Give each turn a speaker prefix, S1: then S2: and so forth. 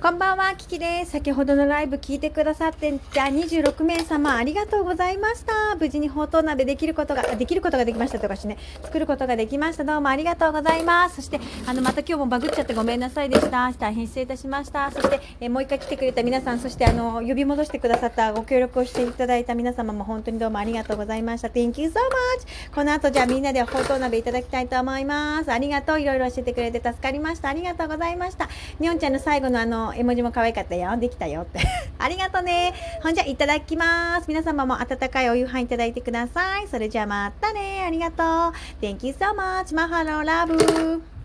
S1: こんばんは、キキです。先ほどのライブ聞いてくださってじゃあ26名様ありがとうございました。無事にほうとう鍋できることが、できることができましたとかしね、作ることができました。どうもありがとうございます。そして、あの、また今日もバグっちゃってごめんなさいでした。大変失礼いたしました。そして、えもう一回来てくれた皆さん、そしてあの、呼び戻してくださったご協力をしていただいた皆様も本当にどうもありがとうございました。Thank you so much! この後じゃあみんなでほうとう鍋いただきたいと思います。ありがとう。いろいろ教えてくれて助かりました。ありがとうございました。にょんちゃんの最後のあの、絵文字も可愛かったよ。できたよって。ありがとうね。ほんじゃ、いただきます。皆様も温かいお夕飯いただいてください。それじゃあまたね。ありがとう。Thank you so much. マハローラブ。